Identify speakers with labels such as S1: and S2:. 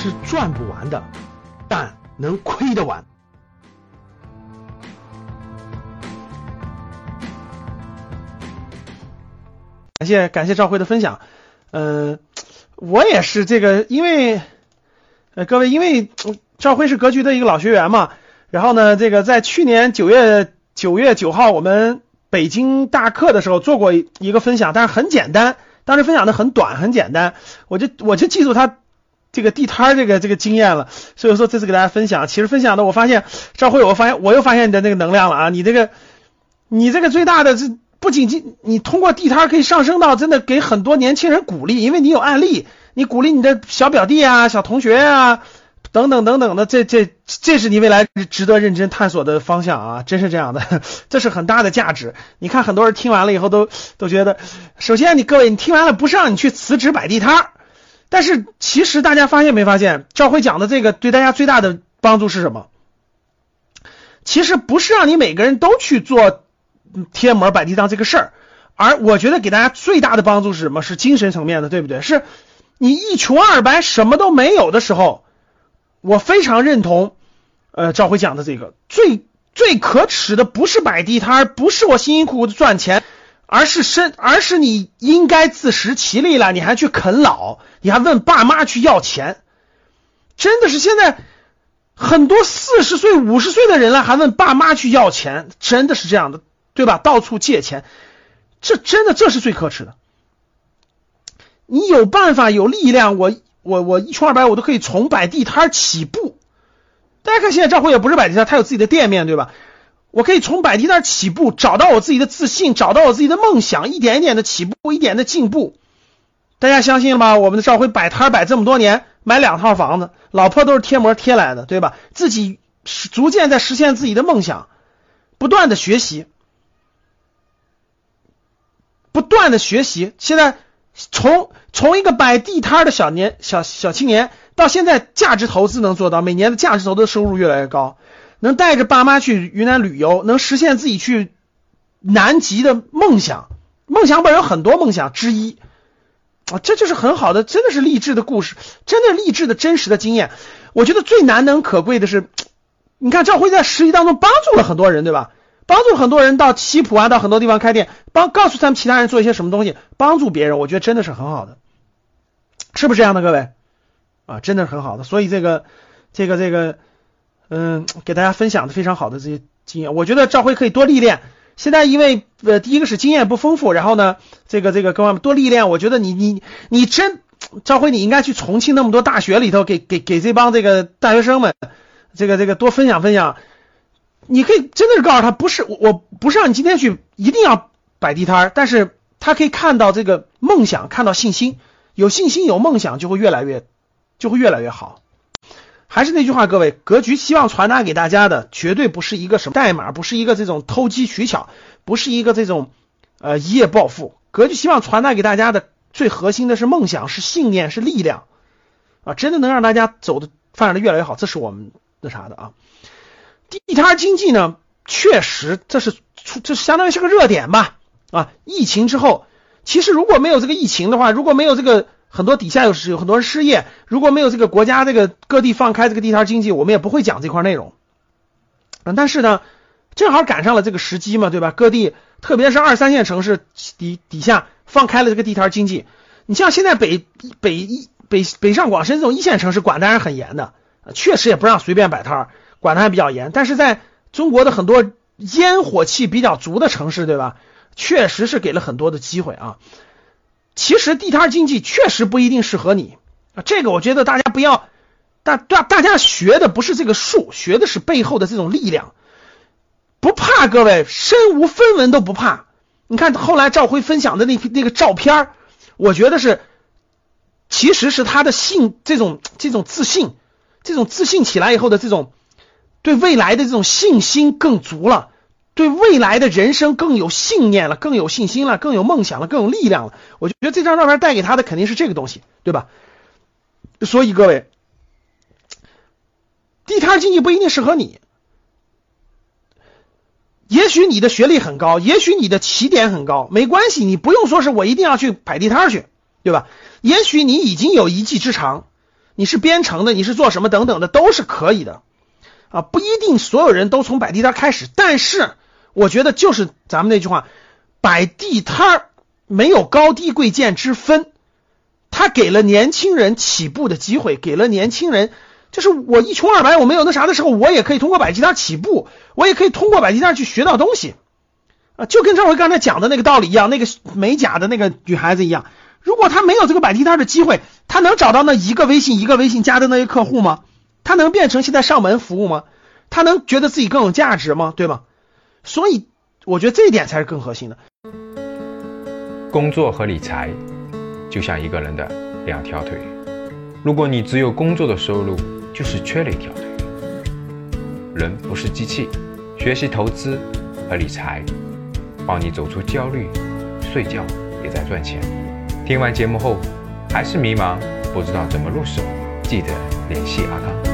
S1: 是赚不完的，但能亏得完。感谢感谢赵辉的分享，嗯，我也是这个，因为呃各位，因为赵辉是格局的一个老学员嘛，然后呢，这个在去年九月九月九号我们北京大课的时候做过一个分享，但是很简单，当时分享的很短很简单，我就我就记住他这个地摊儿这个这个经验了，所以说这次给大家分享，其实分享的我发现赵辉，我发现我又发现你的那个能量了啊，你这个你这个最大的这。不仅仅你通过地摊可以上升到真的给很多年轻人鼓励，因为你有案例，你鼓励你的小表弟啊、小同学啊等等等等的，这这这是你未来值得认真探索的方向啊，真是这样的，这是很大的价值。你看很多人听完了以后都都觉得，首先你各位你听完了不是让你去辞职摆地摊儿，但是其实大家发现没发现，赵辉讲的这个对大家最大的帮助是什么？其实不是让你每个人都去做。贴膜摆地摊这个事儿，而我觉得给大家最大的帮助是什么？是精神层面的，对不对？是你一穷二白什么都没有的时候，我非常认同，呃，赵辉讲的这个最最可耻的不是摆地摊，不是我辛辛苦苦的赚钱，而是身，而是你应该自食其力了，你还去啃老，你还问爸妈去要钱，真的是现在很多四十岁、五十岁的人了，还问爸妈去要钱，真的是这样的。对吧？到处借钱，这真的这是最可耻的。你有办法有力量，我我我一穷二白，我都可以从摆地摊起步。大家看，现在赵辉也不是摆地摊，他有自己的店面，对吧？我可以从摆地摊起步，找到我自己的自信，找到我自己的梦想，一点一点的起步，一点的进步。大家相信了吗？我们的赵辉摆摊摆这么多年，买两套房子，老婆都是贴膜贴来的，对吧？自己逐渐在实现自己的梦想，不断的学习。不断的学习，现在从从一个摆地摊的小年小小青年，到现在价值投资能做到，每年的价值投资收入越来越高，能带着爸妈去云南旅游，能实现自己去南极的梦想。梦想本有很多梦想之一啊，这就是很好的，真的是励志的故事，真的励志的真实的经验。我觉得最难能可贵的是，你看赵辉在实习当中帮助了很多人，对吧？帮助很多人到西普啊，到很多地方开店，帮告诉他们其他人做一些什么东西，帮助别人，我觉得真的是很好的，是不是这样的，各位啊，真的是很好的。所以这个这个这个，嗯，给大家分享的非常好的这些经验，我觉得赵辉可以多历练。现在因为呃，第一个是经验不丰富，然后呢，这个这个各位多历练。我觉得你你你真赵辉，你应该去重庆那么多大学里头，给给给这帮这个大学生们，这个这个多分享分享。你可以真的是告诉他，不是我，我不是让你今天去一定要摆地摊，但是他可以看到这个梦想，看到信心，有信心有梦想就会越来越就会越来越好。还是那句话，各位，格局希望传达给大家的绝对不是一个什么代码，不是一个这种投机取巧，不是一个这种呃一夜暴富。格局希望传达给大家的最核心的是梦想，是信念，是力量啊，真的能让大家走的发展的越来越好，这是我们那啥的啊。地摊经济呢，确实这是，这相当于是个热点吧？啊，疫情之后，其实如果没有这个疫情的话，如果没有这个很多底下有有很多人失业，如果没有这个国家这个各地放开这个地摊经济，我们也不会讲这块内容。嗯，但是呢，正好赶上了这个时机嘛，对吧？各地特别是二三线城市底底下放开了这个地摊经济，你像现在北北一北北上广深这种一线城市管的还是很严的，确实也不让随便摆摊儿。管的还比较严，但是在中国的很多烟火气比较足的城市，对吧？确实是给了很多的机会啊。其实地摊经济确实不一定适合你啊，这个我觉得大家不要大大大家学的不是这个术，学的是背后的这种力量。不怕各位，身无分文都不怕。你看后来赵辉分享的那那个照片，我觉得是，其实是他的信这种这种自信，这种自信起来以后的这种。对未来的这种信心更足了，对未来的人生更有信念了，更有信心了，更有梦想了，更有力量了。我觉得这张照片带给他的肯定是这个东西，对吧？所以各位，地摊经济不一定适合你。也许你的学历很高，也许你的起点很高，没关系，你不用说是我一定要去摆地摊去，对吧？也许你已经有一技之长。你是编程的，你是做什么等等的都是可以的啊，不一定所有人都从摆地摊开始，但是我觉得就是咱们那句话，摆地摊儿没有高低贵贱之分，他给了年轻人起步的机会，给了年轻人。就是我一穷二白，我没有那啥的时候，我也可以通过摆地摊起步，我也可以通过摆地摊去学到东西啊，就跟赵辉刚才讲的那个道理一样，那个美甲的那个女孩子一样，如果她没有这个摆地摊的机会，她能找到那一个微信一个微信加的那些客户吗？她能变成现在上门服务吗？她能觉得自己更有价值吗？对吗？所以我觉得这一点才是更核心的。
S2: 工作和理财就像一个人的两条腿，如果你只有工作的收入，就是缺了一条腿。人不是机器，学习投资和理财，帮你走出焦虑，睡觉也在赚钱。听完节目后还是迷茫，不知道怎么入手，记得联系阿康。